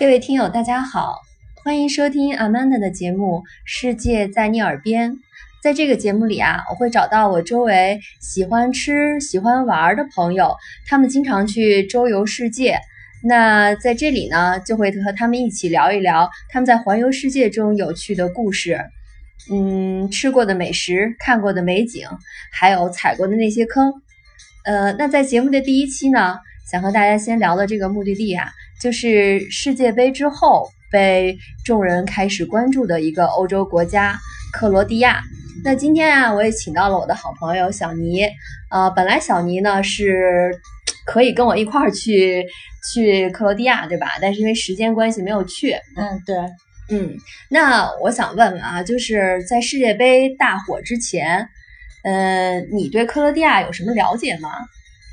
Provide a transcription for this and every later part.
各位听友，大家好，欢迎收听 Amanda 的节目《世界在你耳边》。在这个节目里啊，我会找到我周围喜欢吃、喜欢玩的朋友，他们经常去周游世界。那在这里呢，就会和他们一起聊一聊他们在环游世界中有趣的故事，嗯，吃过的美食、看过的美景，还有踩过的那些坑。呃，那在节目的第一期呢，想和大家先聊的这个目的地啊。就是世界杯之后被众人开始关注的一个欧洲国家克罗地亚。那今天啊，我也请到了我的好朋友小尼。呃，本来小尼呢是可以跟我一块儿去去克罗地亚，对吧？但是因为时间关系没有去。嗯，对，嗯。那我想问问啊，就是在世界杯大火之前，呃，你对克罗地亚有什么了解吗？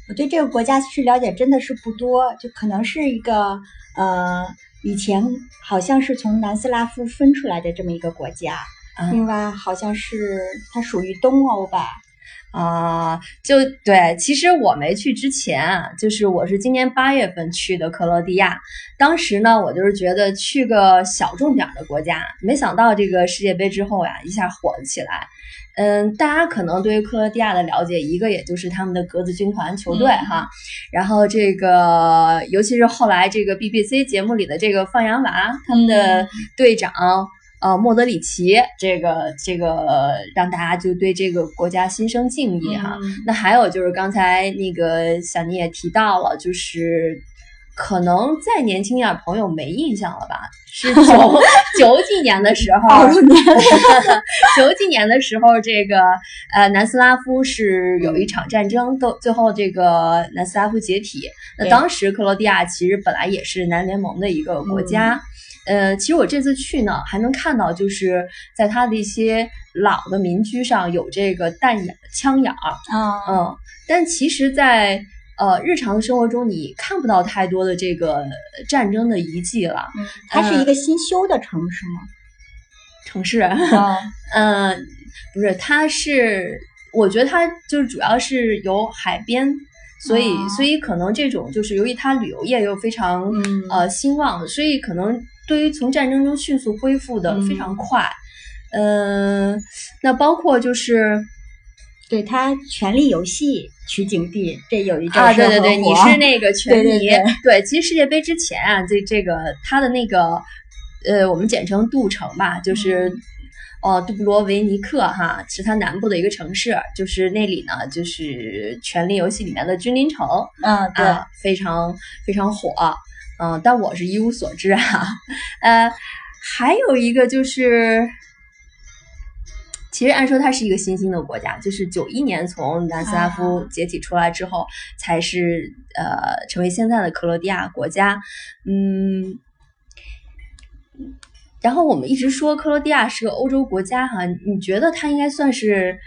我对这个国家其实了解真的是不多，就可能是一个呃，以前好像是从南斯拉夫分出来的这么一个国家，另外好像是它属于东欧吧。啊，就对，其实我没去之前啊，就是我是今年八月份去的克罗地亚，当时呢，我就是觉得去个小众点的国家，没想到这个世界杯之后呀，一下火了起来。嗯，大家可能对于克罗地亚的了解，一个也就是他们的格子军团球队哈，然后这个尤其是后来这个 BBC 节目里的这个放羊娃，他们的队长呃莫德里奇，这个这个让大家就对这个国家心生敬意哈。那还有就是刚才那个小妮也提到了，就是。可能再年轻点朋友没印象了吧？是九九几年的时候，九几年的时候，这个呃南斯拉夫是有一场战争，都最后这个南斯拉夫解体。那当时克罗地亚其实本来也是南联盟的一个国家。呃，其实我这次去呢，还能看到就是在它的一些老的民居上有这个弹眼枪眼儿啊，嗯，但其实，在呃，日常生活中你看不到太多的这个战争的遗迹了。它是一个新修的城市吗？城市？嗯，不是，它是，我觉得它就是主要是有海边，所以所以可能这种就是由于它旅游业又非常呃兴旺，所以可能对于从战争中迅速恢复的非常快。嗯，那包括就是。对他《权力游戏》取景地，这有一阵啊，对对对，你是那个权迷。对，其实世界杯之前啊，这这个他的那个呃，我们简称杜城吧，就是哦，杜布罗维尼克哈，是它南部的一个城市，就是那里呢，就是《权力游戏》里面的君临城，嗯，对，非常非常火，嗯，但我是一无所知啊。呃，还有一个就是。其实按说它是一个新兴的国家，就是九一年从南斯拉夫解体出来之后，才是呃成为现在的克罗地亚国家。嗯，然后我们一直说克罗地亚是个欧洲国家哈，你觉得它应该算是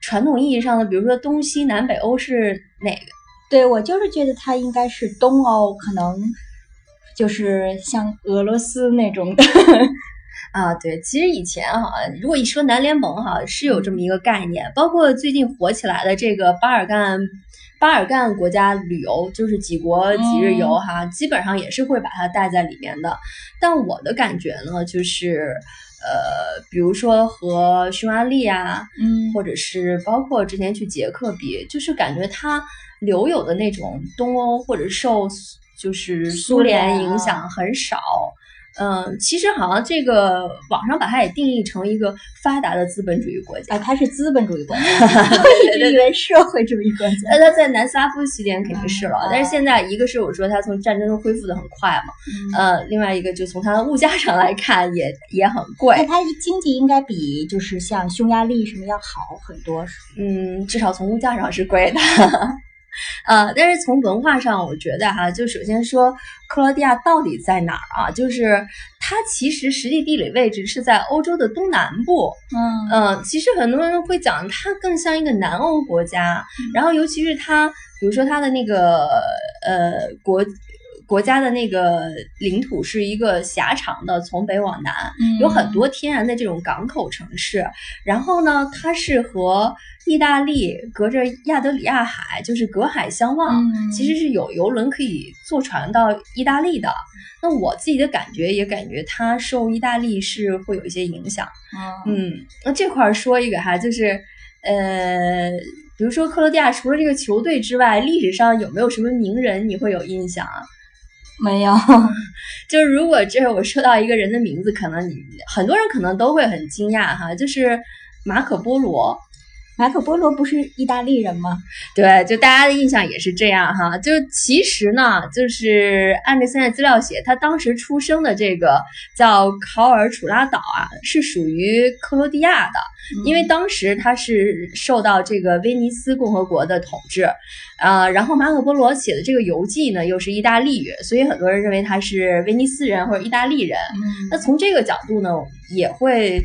传统意义上的，比如说东西南北欧是哪个？对我就是觉得它应该是东欧，可能就是像俄罗斯那种的。啊，对，其实以前哈，如果一说南联盟哈，是有这么一个概念，包括最近火起来的这个巴尔干巴尔干国家旅游，就是几国几日游哈，基本上也是会把它带在里面的。但我的感觉呢，就是呃，比如说和匈牙利啊，嗯，或者是包括之前去捷克比，就是感觉它留有的那种东欧或者受就是苏联影响很少。嗯，其实好像这个网上把它也定义成一个发达的资本主义国家啊，它是资本主义国家，我一直以为社会主义国家。那它在南斯拉夫期间肯定是了，但是现在一个是我说它从战争中恢复的很快嘛，呃，另外一个就从它的物价上来看也也很贵。那它经济应该比就是像匈牙利什么要好很多，嗯，至少从物价上是贵的。呃，但是从文化上，我觉得哈，就首先说克罗地亚到底在哪儿啊？就是它其实实际地理位置是在欧洲的东南部。嗯嗯，其实很多人会讲它更像一个南欧国家。然后尤其是它，比如说它的那个呃国国家的那个领土是一个狭长的，从北往南，有很多天然的这种港口城市。然后呢，它是和意大利隔着亚得里亚海，就是隔海相望，其实是有游轮可以坐船到意大利的。那我自己的感觉也感觉它受意大利是会有一些影响。嗯，那这块说一个哈，就是呃。比如说克罗地亚，除了这个球队之外，历史上有没有什么名人你会有印象啊？没有，就是如果这我说到一个人的名字，可能你很多人可能都会很惊讶哈，就是马可波罗。马可波罗不是意大利人吗？对，就大家的印象也是这样哈。就其实呢，就是按照现在资料写，他当时出生的这个叫考尔楚拉岛啊，是属于克罗地亚的，因为当时他是受到这个威尼斯共和国的统治，呃，然后马可波罗写的这个游记呢又是意大利语，所以很多人认为他是威尼斯人或者意大利人。那从这个角度呢，也会。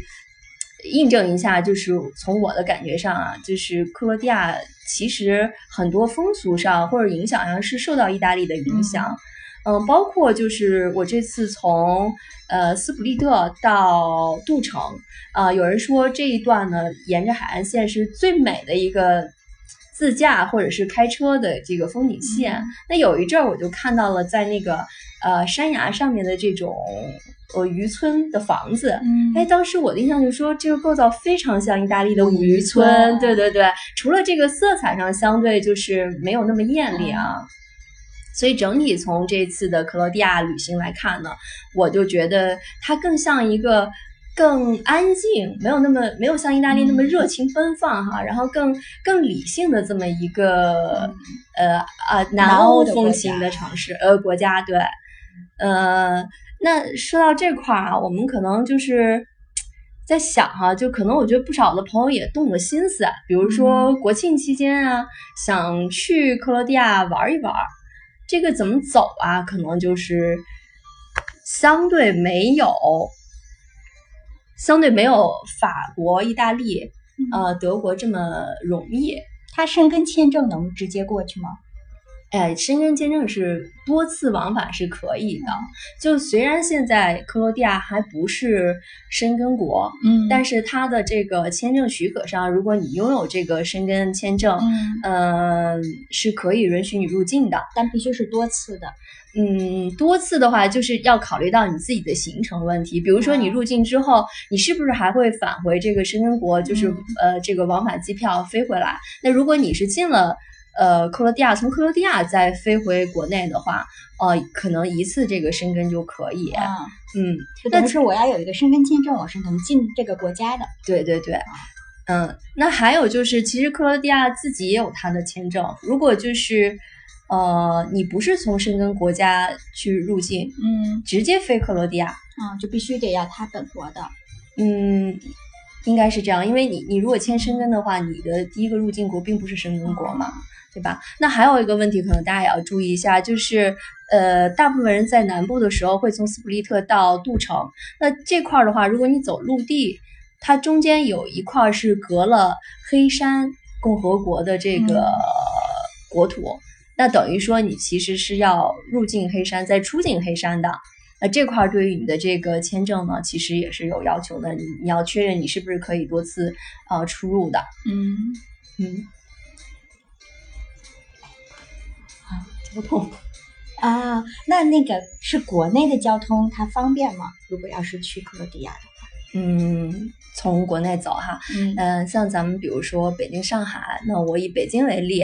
印证一下，就是从我的感觉上啊，就是克罗地亚其实很多风俗上或者影响上是受到意大利的影响，嗯，包括就是我这次从呃斯普利特到杜城，啊，有人说这一段呢，沿着海岸线是最美的一个自驾或者是开车的这个风景线。那有一阵儿我就看到了在那个呃山崖上面的这种。呃，渔村的房子，哎，当时我的印象就是说，这个构造非常像意大利的五渔村，对对对。除了这个色彩上相对就是没有那么艳丽啊，所以整体从这次的克罗地亚旅行来看呢，我就觉得它更像一个更安静，没有那么没有像意大利那么热情奔放哈，然后更更理性的这么一个呃啊南欧风情的城市呃国家，对，呃。那说到这块儿啊，我们可能就是在想哈，就可能我觉得不少的朋友也动了心思，比如说国庆期间啊，想去克罗地亚玩一玩，这个怎么走啊？可能就是相对没有，相对没有法国、意大利、呃德国这么容易。他申根签证能直接过去吗？哎，申根签证是多次往返是可以的。就虽然现在克罗地亚还不是申根国，嗯，但是它的这个签证许可上，如果你拥有这个申根签证，嗯，是可以允许你入境的，但必须是多次的。嗯，多次的话就是要考虑到你自己的行程问题。比如说你入境之后，你是不是还会返回这个申根国？就是呃，这个往返机票飞回来。那如果你是进了。呃，克罗地亚从克罗地亚再飞回国内的话，呃，可能一次这个申根就可以。嗯，但是我要有一个申根签证，我是能进这个国家的。对对对，嗯，那还有就是，其实克罗地亚自己也有它的签证。如果就是呃，你不是从申根国家去入境，嗯，直接飞克罗地亚，啊，就必须得要他本国的。嗯，应该是这样，因为你你如果签申根的话，你的第一个入境国并不是申根国嘛。对吧？那还有一个问题，可能大家也要注意一下，就是，呃，大部分人在南部的时候会从斯普利特到杜城，那这块儿的话，如果你走陆地，它中间有一块是隔了黑山共和国的这个国土，那等于说你其实是要入境黑山再出境黑山的，那这块对于你的这个签证呢，其实也是有要求的，你你要确认你是不是可以多次呃出入的，嗯。嗯。交通。啊，那那个是国内的交通，它方便吗？如果要是去克罗地亚的话，嗯，从国内走哈，嗯，像咱们比如说北京、上海，那我以北京为例，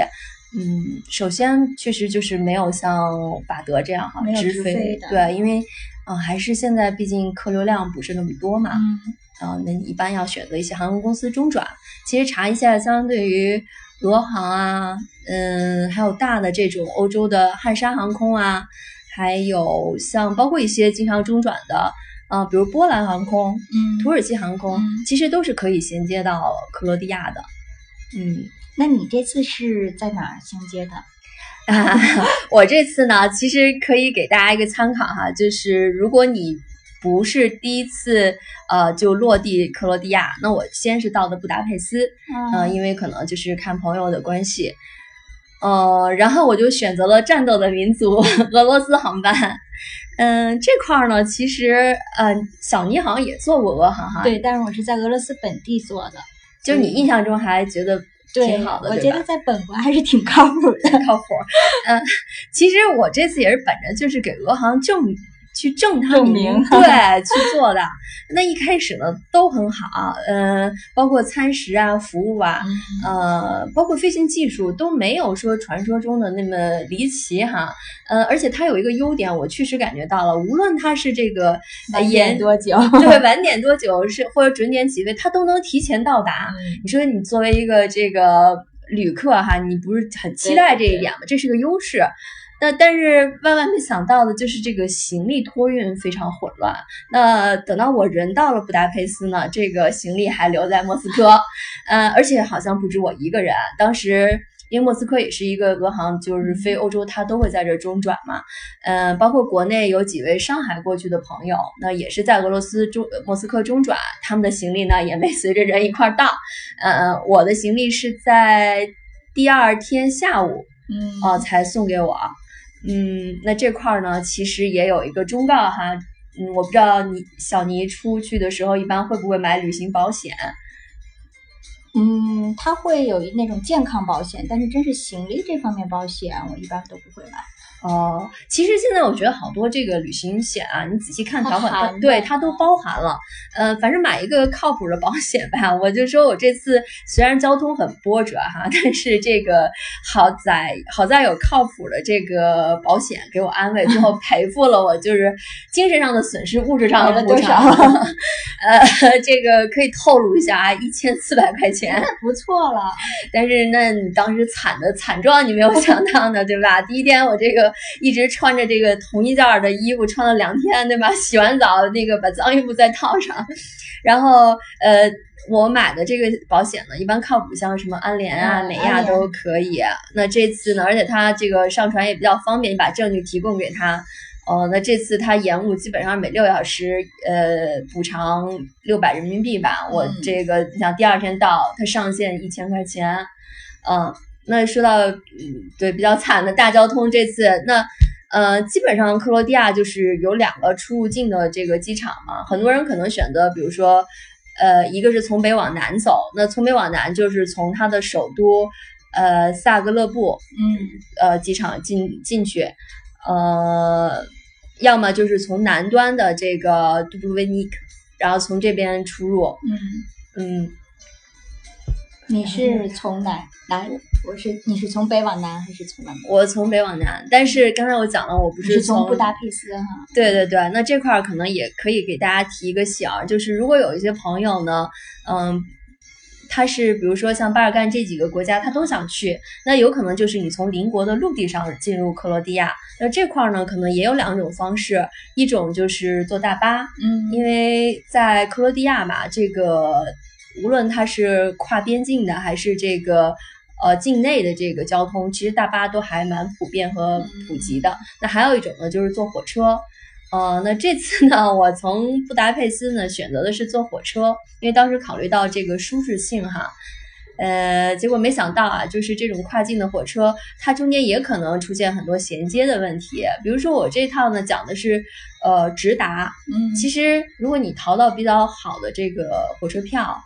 嗯，首先确实就是没有像法德这样哈直飞，对，因为嗯，还是现在毕竟客流量不是那么多嘛，嗯，那你一般要选择一些航空公司中转，其实查一下，相对于。俄航啊，嗯，还有大的这种欧洲的汉莎航空啊，还有像包括一些经常中转的，啊，比如波兰航空，嗯，土耳其航空，其实都是可以衔接到克罗地亚的。嗯，那你这次是在哪儿衔接的？啊，我这次呢，其实可以给大家一个参考哈，就是如果你。不是第一次，呃，就落地克罗地亚。那我先是到的布达佩斯，嗯，因为可能就是看朋友的关系。呃，然后我就选择了战斗的民族俄罗斯航班。嗯，这块儿呢，其实呃，小尼好像也做过俄航哈。对，但是我是在俄罗斯本地做的，就你印象中还觉得挺好的，我觉得在本国还是挺靠谱的，靠谱。嗯，其实我这次也是本着就是给俄航证。去证他名，对，去做的。那一开始呢都很好，嗯，包括餐食啊、服务啊，呃，包括飞行技术都没有说传说中的那么离奇哈。呃，而且它有一个优点，我确实感觉到了，无论它是这个晚点多久，对，晚点多久是或者准点几位，它都能提前到达。你说你作为一个这个旅客哈，你不是很期待这一点吗？这是个优势。那但是万万没想到的就是这个行李托运非常混乱。那等到我人到了布达佩斯呢，这个行李还留在莫斯科，呃，而且好像不止我一个人。当时因为莫斯科也是一个俄航，就是飞欧洲，它都会在这中转嘛。嗯，包括国内有几位上海过去的朋友，那也是在俄罗斯中莫斯科中转，他们的行李呢也没随着人一块到。呃，我的行李是在第二天下午，嗯，哦，才送给我。嗯，那这块儿呢，其实也有一个忠告哈，嗯，我不知道你小尼出去的时候一般会不会买旅行保险？嗯，他会有那种健康保险，但是真是行李这方面保险，我一般都不会买。哦，其实现在我觉得好多这个旅行险啊，你仔细看条款，它对它都包含了。呃，反正买一个靠谱的保险吧。我就说我这次虽然交通很波折哈，但是这个好在好在有靠谱的这个保险给我安慰，最后赔付了我就是精神上的损失，物质上的补偿。呃，这个可以透露一下啊，一千四百块钱，不错了。但是那你当时惨的惨状，你没有想到的，对吧？第一天我这个。一直穿着这个同一件儿的衣服，穿了两天，对吧？洗完澡，那个把脏衣服再套上。然后，呃，我买的这个保险呢，一般靠谱，像什么安联啊、美亚都可以。那这次呢，而且它这个上传也比较方便，你把证据提供给他。哦，那这次它延误基本上每六小时，呃，补偿六百人民币吧。我这个你想第二天到，它上限一千块钱，嗯。那说到，嗯，对，比较惨的大交通，这次那，呃，基本上克罗地亚就是有两个出入境的这个机场嘛，很多人可能选择，比如说，呃，一个是从北往南走，那从北往南就是从它的首都，呃，萨格勒布，嗯，呃，机场进进去，呃，要么就是从南端的这个杜布罗维尼克，然后从这边出入，嗯嗯。你是从哪南？我是你是从北往南还是从南？我从北往南，但是刚才我讲了，我不是从布达佩斯哈。对对对，那这块儿可能也可以给大家提一个醒儿，就是如果有一些朋友呢，嗯，他是比如说像巴尔干这几个国家，他都想去，那有可能就是你从邻国的陆地上进入克罗地亚。那这块儿呢，可能也有两种方式，一种就是坐大巴，嗯，因为在克罗地亚嘛，这个。无论它是跨边境的，还是这个呃境内的这个交通，其实大巴都还蛮普遍和普及的。那还有一种呢，就是坐火车。呃，那这次呢，我从布达佩斯呢选择的是坐火车，因为当时考虑到这个舒适性哈。呃，结果没想到啊，就是这种跨境的火车，它中间也可能出现很多衔接的问题。比如说我这趟呢讲的是呃直达，嗯，其实如果你淘到比较好的这个火车票。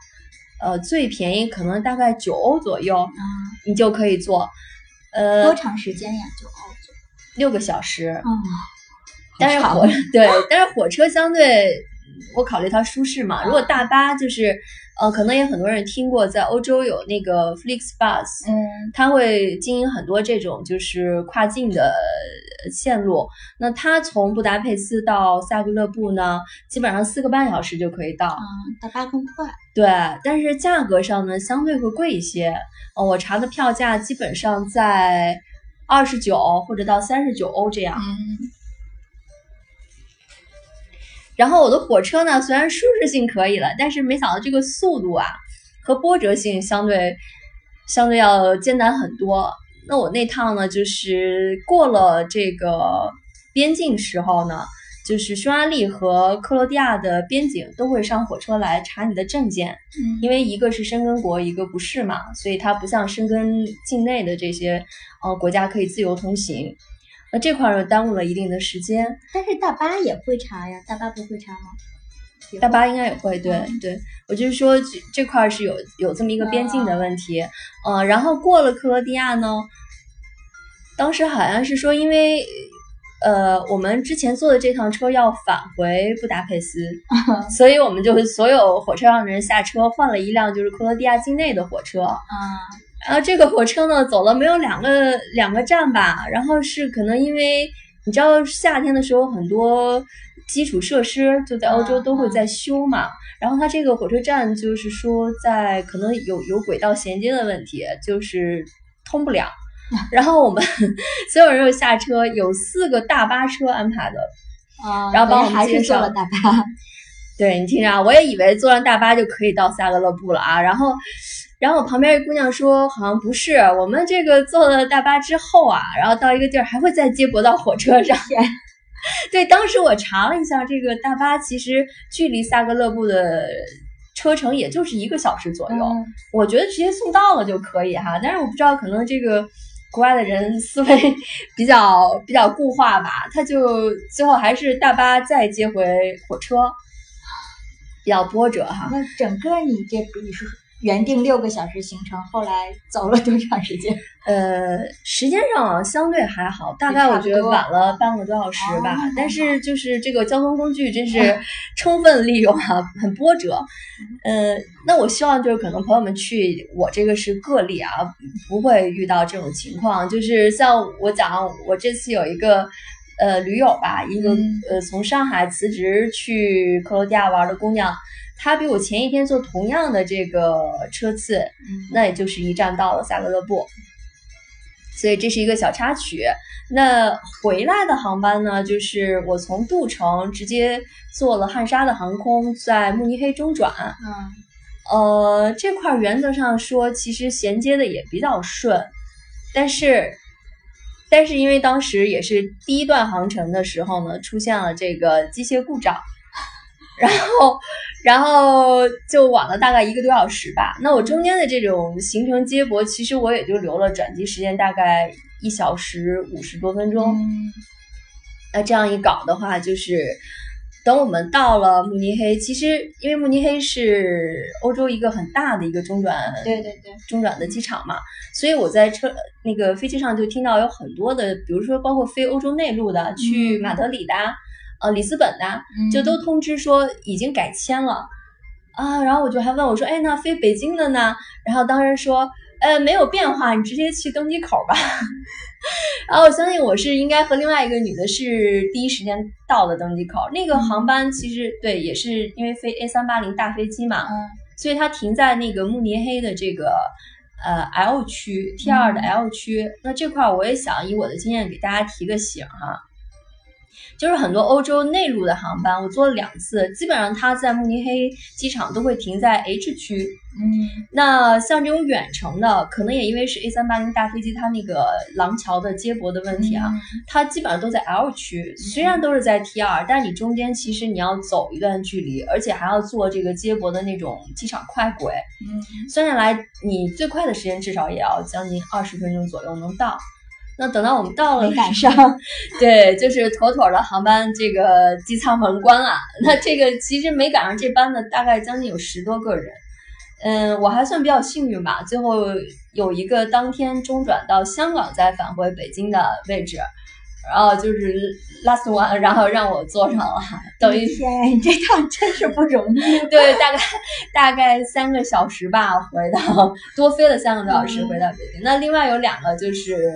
呃，最便宜可能大概九欧左右，嗯，你就可以坐。呃，多长时间呀？九欧左，六个小时。嗯，但是火 对，但是火车相对，我考虑它舒适嘛。如果大巴就是。呃，可能也很多人听过，在欧洲有那个 FlixBus，嗯，它会经营很多这种就是跨境的线路。那它从布达佩斯到萨格勒布呢，基本上四个半小时就可以到。嗯，大巴更快。对，但是价格上呢，相对会贵一些。呃，我查的票价基本上在二十九或者到三十九欧这样。嗯。然后我的火车呢，虽然舒适性可以了，但是没想到这个速度啊和波折性相对相对要艰难很多。那我那趟呢，就是过了这个边境时候呢，就是匈牙利和克罗地亚的边境都会上火车来查你的证件，嗯，因为一个是申根国，一个不是嘛，所以它不像申根境内的这些呃国家可以自由通行。那这块儿又耽误了一定的时间。但是大巴也会查呀，大巴不会查吗？大巴应该也会，对嗯对，我就是说这这块儿是有有这么一个边境的问题，呃，然后过了克罗地亚呢，当时好像是说因为。呃，我们之前坐的这趟车要返回布达佩斯，所以我们就所有火车上的人下车，换了一辆就是克罗地亚境内的火车。啊，然后这个火车呢，走了没有两个两个站吧，然后是可能因为你知道夏天的时候很多基础设施就在欧洲都会在修嘛，然后它这个火车站就是说在可能有有轨道衔接的问题，就是通不了。然后我们所有人又下车，有四个大巴车安排的，啊，然后帮我们坐了大巴，对你听着啊，我也以为坐上大巴就可以到萨格勒布了啊，然后，然后我旁边一姑娘说，好像不是，我们这个坐了大巴之后啊，然后到一个地儿还会再接驳到火车上。对，当时我查了一下，这个大巴其实距离萨格勒布的车程也就是一个小时左右，嗯我觉得直接送到了就可以哈，但是我不知道可能这个。国外的人思维比较比较固化吧，他就最后还是大巴再接回火车，比较波折哈。那整个你这比是原定六个小时行程，后来走了多长时间？呃，时间上相对还好，大概我觉得晚了半个多小时吧。哦但是就是这个交通工具真是充分利用啊，很波折。呃，那我希望就是可能朋友们去，我这个是个例啊，不会遇到这种情况。就是像我讲，我这次有一个。呃，驴友吧，一个嗯呃从上海辞职去克罗地亚玩的姑娘，她比我前一天坐同样的这个车次，嗯那也就是一站到了萨格勒布，所以这是一个小插曲。那回来的航班呢，就是我从杜城直接坐了汉莎的航空，在慕尼黑中转。嗯呃，这块儿原则上说，其实衔接的也比较顺，但是，但是因为当时也是第一段航程的时候呢，出现了这个机械故障，然后，然后就晚了大概一个多小时吧。那我中间的这种行程接驳，其实我也就留了转机时间，大概一小时五十多分钟。嗯那这样一搞的话，就是等我们到了慕尼黑，其实因为慕尼黑是欧洲一个很大的一个中转，对对对，中转的机场嘛，所以我在车那个飞机上就听到有很多的，比如说包括飞欧洲内陆的，去马德里的啊、呃里斯本的啊，就都通知说已经改签了啊。然后我就还问我说，哎，那飞北京的呢？然后当时说，呃，没有变化，你直接去登机口吧。然后我相信我是应该和另外一个女的是第一时间到了登机口。那个航班其实对，也是因为飞 A 三八零大飞机嘛，嗯所以它停在那个慕尼黑的这个呃 L 区 T 二的 L 区。那这块儿我也想以我的经验给大家提个醒哈，就是很多欧洲内陆的航班，我坐了两次，基本上它在慕尼黑机场都会停在 H 区。嗯那像这种远程的，可能也因为是 A 三八零大飞机，它那个廊桥的接驳的问题啊，它基本上都在 L 区，虽然都是在 T 二，但是你中间其实你要走一段距离，而且还要坐这个接驳的那种机场快轨，嗯算下来你最快的时间至少也要将近二十分钟左右能到。那等到我们到了没赶上，对，就是妥妥的航班这个机舱门关了。那这个其实没赶上这班的，大概将近有十多个人。嗯，我还算比较幸运吧，最后有一个当天中转到香港再返回北京的位置，然后就是 last one，然后让我坐上了，等于天，你这趟真是不容易。对，大概大概三个小时吧，回到多飞了三个多小时回到北京。那另外有两个就是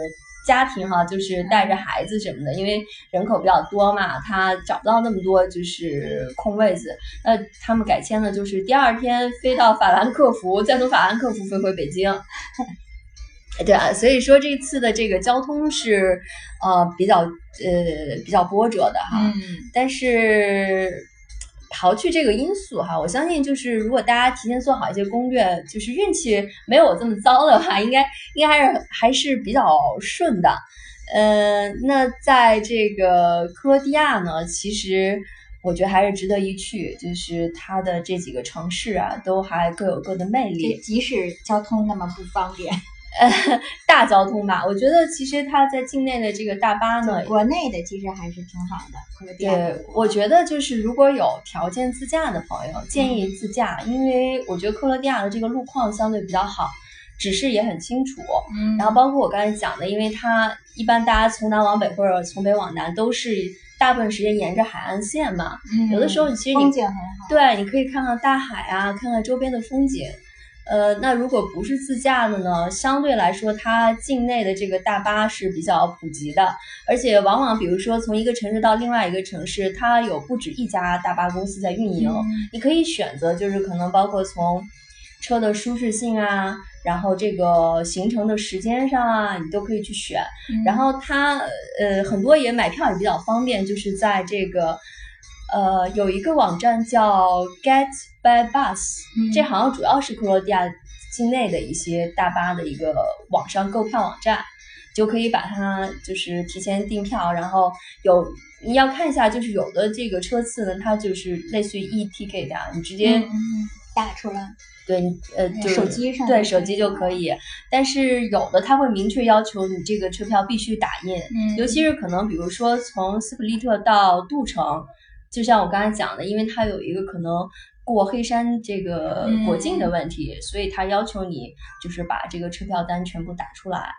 家庭哈，就是带着孩子什么的，因为人口比较多嘛，他找不到那么多就是空位子。那他们改签的就是第二天飞到法兰克福，再从法兰克福飞回北京。对啊，所以说这次的这个交通是呃比较呃比较波折的哈。嗯但是刨去这个因素哈，我相信就是如果大家提前做好一些攻略，就是运气没有我这么糟的话，应该应该还是还是比较顺的。呃，那在这个克罗地亚呢，其实我觉得还是值得一去，就是它的这几个城市啊，都还各有各的魅力，即使交通那么不方便。呃，大交通吧，我觉得其实它在境内的这个大巴呢，国内的其实还是挺好的。对，我觉得就是如果有条件自驾的朋友，建议自驾，因为我觉得克罗地亚的这个路况相对比较好，指示也很清楚。嗯，然后包括我刚才讲的，因为它一般大家从南往北或者从北往南都是大部分时间沿着海岸线嘛，有的时候你其实风景很好，对，你可以看看大海啊，看看周边的风景。呃，那如果不是自驾的呢？相对来说，它境内的这个大巴是比较普及的，而且往往比如说从一个城市到另外一个城市，它有不止一家大巴公司在运营，你可以选择，就是可能包括从车的舒适性啊，然后这个行程的时间上啊，你都可以去选。然后它呃很多也买票也比较方便，就是在这个。呃，有一个网站叫 Get by Bus，这好像主要是克罗地亚境内的一些大巴的一个网上购票网站，就可以把它就是提前订票，然后有你要看一下，就是有的这个车次呢，它就是类似于 e ticket 啊，你直接打出来，对，呃，就手机上对手机就可以，但是有的它会明确要求你这个车票必须打印，尤其是可能比如说从斯普利特到杜城。就像我刚才讲的，因为它有一个可能过黑山这个国境的问题，所以他要求你就是把这个车票单全部打出来。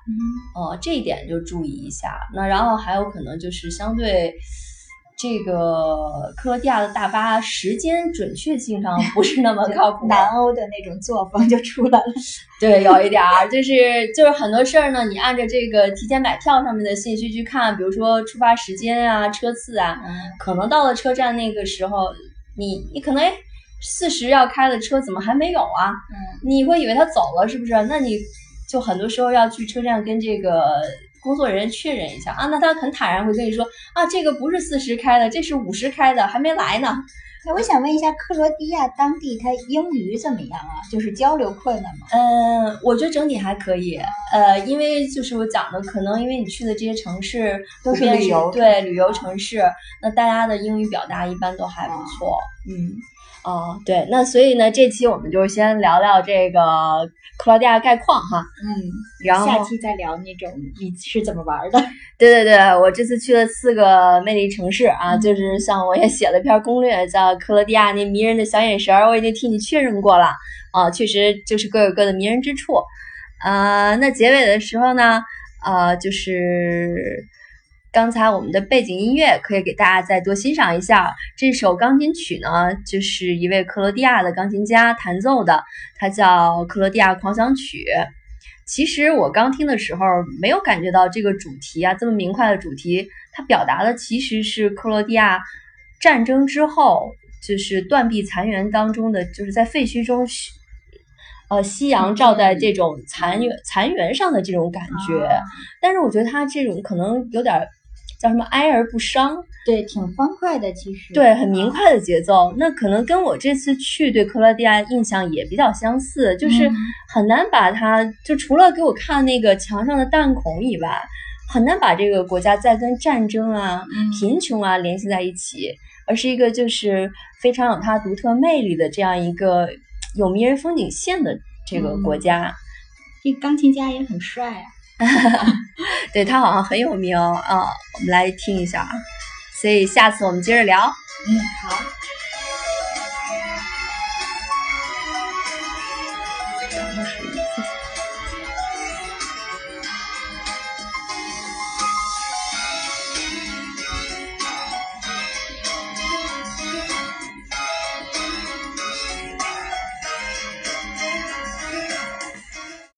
哦，这一点就注意一下。那然后还有可能就是相对。这个克罗地亚的大巴时间准确性上不是那么靠谱，南欧的那种作风就出来了。对，有一点儿，就是就是很多事儿呢，你按照这个提前买票上面的信息去看，比如说出发时间啊、车次啊，可能到了车站那个时候，你你可能哎，四十要开的车怎么还没有啊？嗯，你会以为他走了是不是？那你就很多时候要去车站跟这个。工作人员确认一下啊，那他很坦然会跟你说啊，这个不是四十开的，这是五十开的，还没来呢。那我想问一下，克罗地亚当地他英语怎么样啊？就是交流困难吗？嗯，我觉得整体还可以。呃，因为就是我讲的，可能因为你去的这些城市都是旅游，对旅游城市，那大家的英语表达一般都还不错。嗯。哦，对，那所以呢，这期我们就先聊聊这个克罗地亚概况哈，嗯，然后下期再聊那种你是怎么玩的。对对对，我这次去了四个魅力城市啊，就是像我也写了一篇攻略，叫克罗地亚那迷人的小眼神儿，我已经替你确认过了啊，确实就是各有各的迷人之处。呃，那结尾的时候呢，呃，就是。刚才我们的背景音乐可以给大家再多欣赏一下，这首钢琴曲呢，就是一位克罗地亚的钢琴家弹奏的，它叫《克罗地亚狂想曲》。其实我刚听的时候没有感觉到这个主题啊，这么明快的主题，它表达的其实是克罗地亚战争之后，就是断壁残垣当中的，就是在废墟中，呃，夕阳照在这种残垣残垣上的这种感觉。但是我觉得它这种可能有点。叫什么哀而不伤？对，挺欢快的，其实对，很明快的节奏。那可能跟我这次去对克罗地亚印象也比较相似，就是很难把它就除了给我看那个墙上的弹孔以外，很难把这个国家再跟战争啊、贫穷啊联系在一起，而是一个就是非常有它独特魅力的这样一个有迷人风景线的这个国家。这钢琴家也很帅啊。对他好像很有名啊，我们来听一下啊，所以下次我们接着聊。嗯，好。